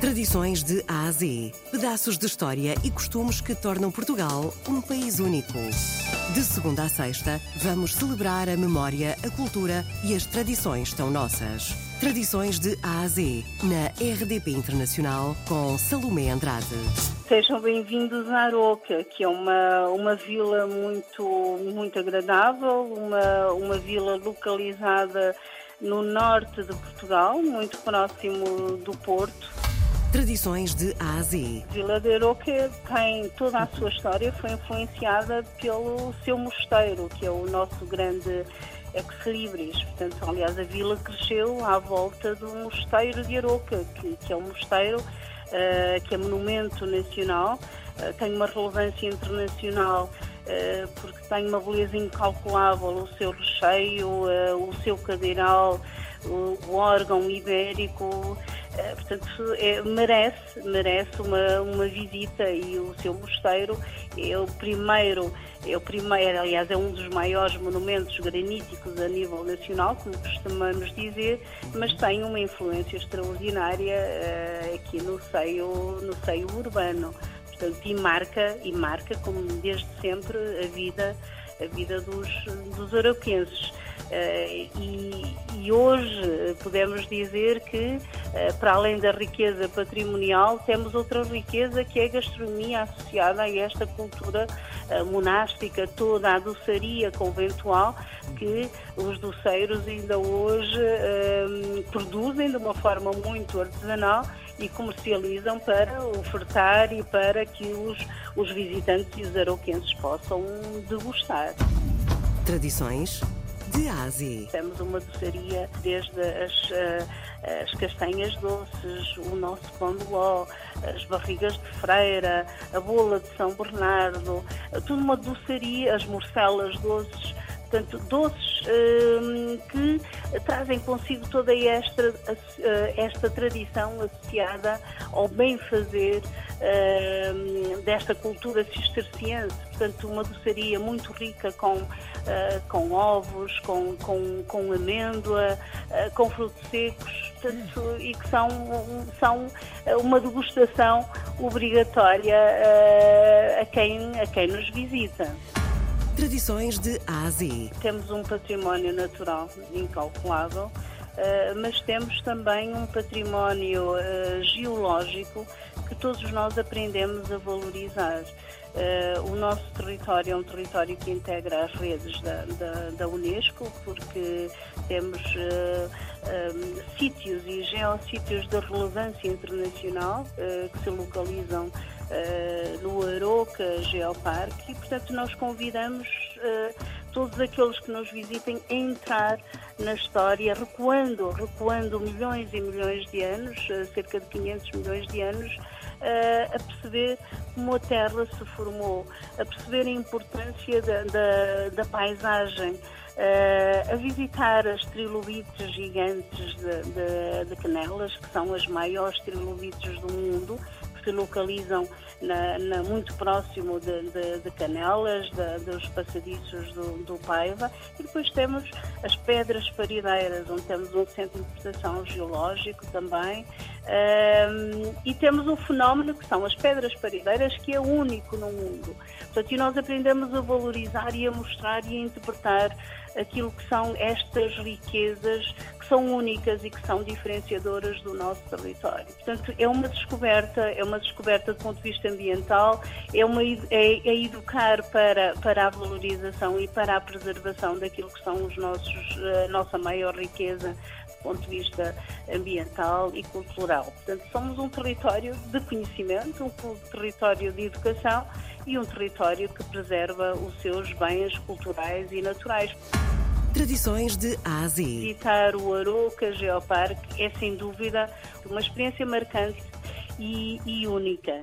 Tradições de A a Z. Pedaços de história e costumes que tornam Portugal um país único. De segunda a sexta, vamos celebrar a memória, a cultura e as tradições tão nossas. Tradições de A a Z, na RDP Internacional, com Salomé Andrade. Sejam bem-vindos a Aroca, que é uma, uma vila muito, muito agradável, uma, uma vila localizada no norte de Portugal, muito próximo do Porto. Tradições de A a Z. Vila de Aroca tem toda a sua história, foi influenciada pelo seu mosteiro, que é o nosso grande ex-libris. Portanto, aliás, a vila cresceu à volta do mosteiro de Aroca, que, que é um mosteiro uh, que é monumento nacional, uh, tem uma relevância internacional uh, porque tem uma beleza incalculável, o seu recheio, o seu cadeiral, o, órgão ibérico, eh, portanto, é, merece, merece uma, uma visita e o seu mosteiro é o primeiro, é o primeiro, aliás, é um dos maiores monumentos graníticos a nível nacional, como costumamos dizer, mas tem uma influência extraordinária uh, aqui no seio, no seio urbano. Portanto, e marca, e marca, como desde sempre, a vida, a vida dos, dos arauquenses. Uh, e, e, hoje podemos dizer que, para além da riqueza patrimonial, temos outra riqueza que é a gastronomia associada a esta cultura uh, monástica, toda a doçaria conventual que os doceiros ainda hoje produzem de uma forma muito artesanal e comercializam para ofertar e para que os, os visitantes e os arauquenses possam degustar. Tradições de Ásia. Temos uma doçaria desde as, eh, as castanhas doces, o nosso pão de ló, as barrigas de freira, a bola de São Bernardo, tudo uma doçaria, as morcelas doces, portanto, doces hum, que trazem consigo toda esta, eh, esta tradição associada ao bem-fazer hum, desta cultura cisterciense. Portanto, uma doçaria muito rica com, com ovos, com, com, com amêndoa, com frutos secos, portanto, e que são, são uma degustação obrigatória a, quem, a quem nos visita. Tradições de Ásia. Temos um património natural incalculável, uh, mas temos também um património uh, geológico que todos nós aprendemos a valorizar. Uh, o nosso território é um território que integra as redes da, da, da Unesco, porque temos um, sítios e geossítios de relevância internacional que se localizam uh, no Aroca Geoparque e, portanto, nós convidamos uh, todos aqueles que nos visitem a entrar na história, recuando, recuando milhões e milhões de anos, uh, cerca de 500 milhões de anos, a perceber como a Terra se formou, a perceber a importância da, da, da paisagem, a visitar as trilobites gigantes de, de, de, Canelas, que são as maiores trilobites do mundo, se localizam na, na, muito próximo de, de, de Canelas, de, dos passadiços do, do, Paiva, e depois temos as Pedras Parideiras, onde temos um centro de interpretação geológico também, um, e temos um fenómeno que são as Pedras Parideiras, que é único no mundo. Portanto, e nós aprendemos a valorizar e a mostrar e a interpretar aquilo que são estas riquezas que são únicas e que são diferenciadoras do nosso território. Portanto, é uma descoberta, é uma descoberta do ponto de vista ambiental, é, uma, é, é educar para, para a valorização e para a preservação daquilo que são os nossos, a nossa maior riqueza ponto de vista ambiental e cultural. Portanto, somos um território de conhecimento, um território de educação e um território que preserva os seus bens culturais e naturais. Tradições de Ásia. Visitar o Aroca Geoparque é sem dúvida uma experiência marcante e, e única.